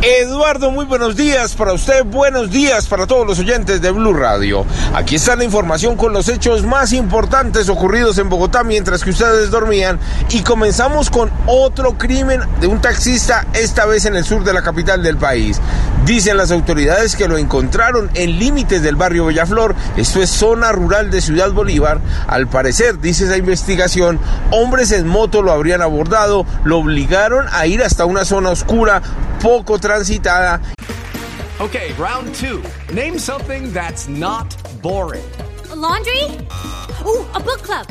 Eduardo, muy buenos días para usted, buenos días para todos los oyentes de Blue Radio. Aquí está la información con los hechos más importantes ocurridos en Bogotá mientras que ustedes dormían y comenzamos con otro crimen de un taxista, esta vez en el sur de la capital del país. Dicen las autoridades que lo encontraron en límites del barrio Bellaflor, esto es zona rural de Ciudad Bolívar. Al parecer, dice esa investigación, hombres en moto lo habrían abordado, lo obligaron a ir hasta una zona oscura, poco transitada Okay, round two. Name something that's not boring. A laundry? Ooh, a book club.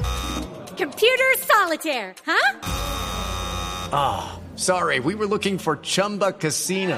Computer solitaire, huh? Sorry, we were looking for Chumba Casino.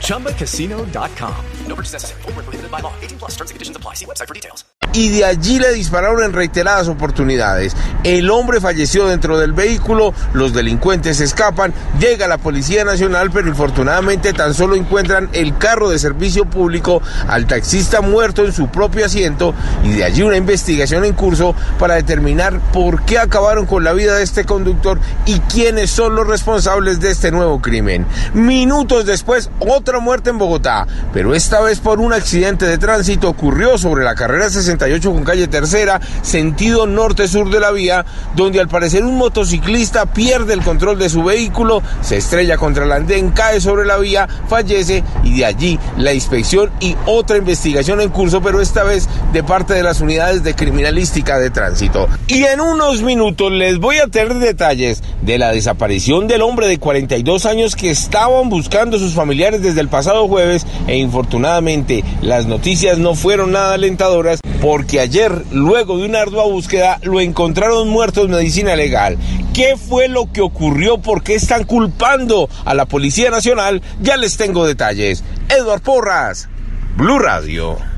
ChumbaCasino.com. No purchase necessary. Void were prohibited by law. 18 plus. Terms and conditions apply. See website for details. y de allí le dispararon en reiteradas oportunidades. El hombre falleció dentro del vehículo, los delincuentes escapan, llega la Policía Nacional, pero infortunadamente tan solo encuentran el carro de servicio público al taxista muerto en su propio asiento y de allí una investigación en curso para determinar por qué acabaron con la vida de este conductor y quiénes son los responsables de este nuevo crimen. Minutos después, otra muerte en Bogotá, pero esta vez por un accidente de tránsito ocurrió sobre la carrera 68 con calle tercera, sentido norte-sur de la vía, donde al parecer un motociclista pierde el control de su vehículo, se estrella contra el andén, cae sobre la vía, fallece y de allí la inspección y otra investigación en curso, pero esta vez de parte de las unidades de criminalística de tránsito. Y en unos minutos les voy a tener detalles de la desaparición del hombre de 42 años que estaban buscando a sus familiares desde el pasado jueves e infortunadamente las noticias no fueron nada alentadoras porque ayer, luego de una ardua búsqueda, lo encontraron muerto en medicina legal. ¿Qué fue lo que ocurrió? ¿Por qué están culpando a la Policía Nacional? Ya les tengo detalles. Edward Porras, Blue Radio.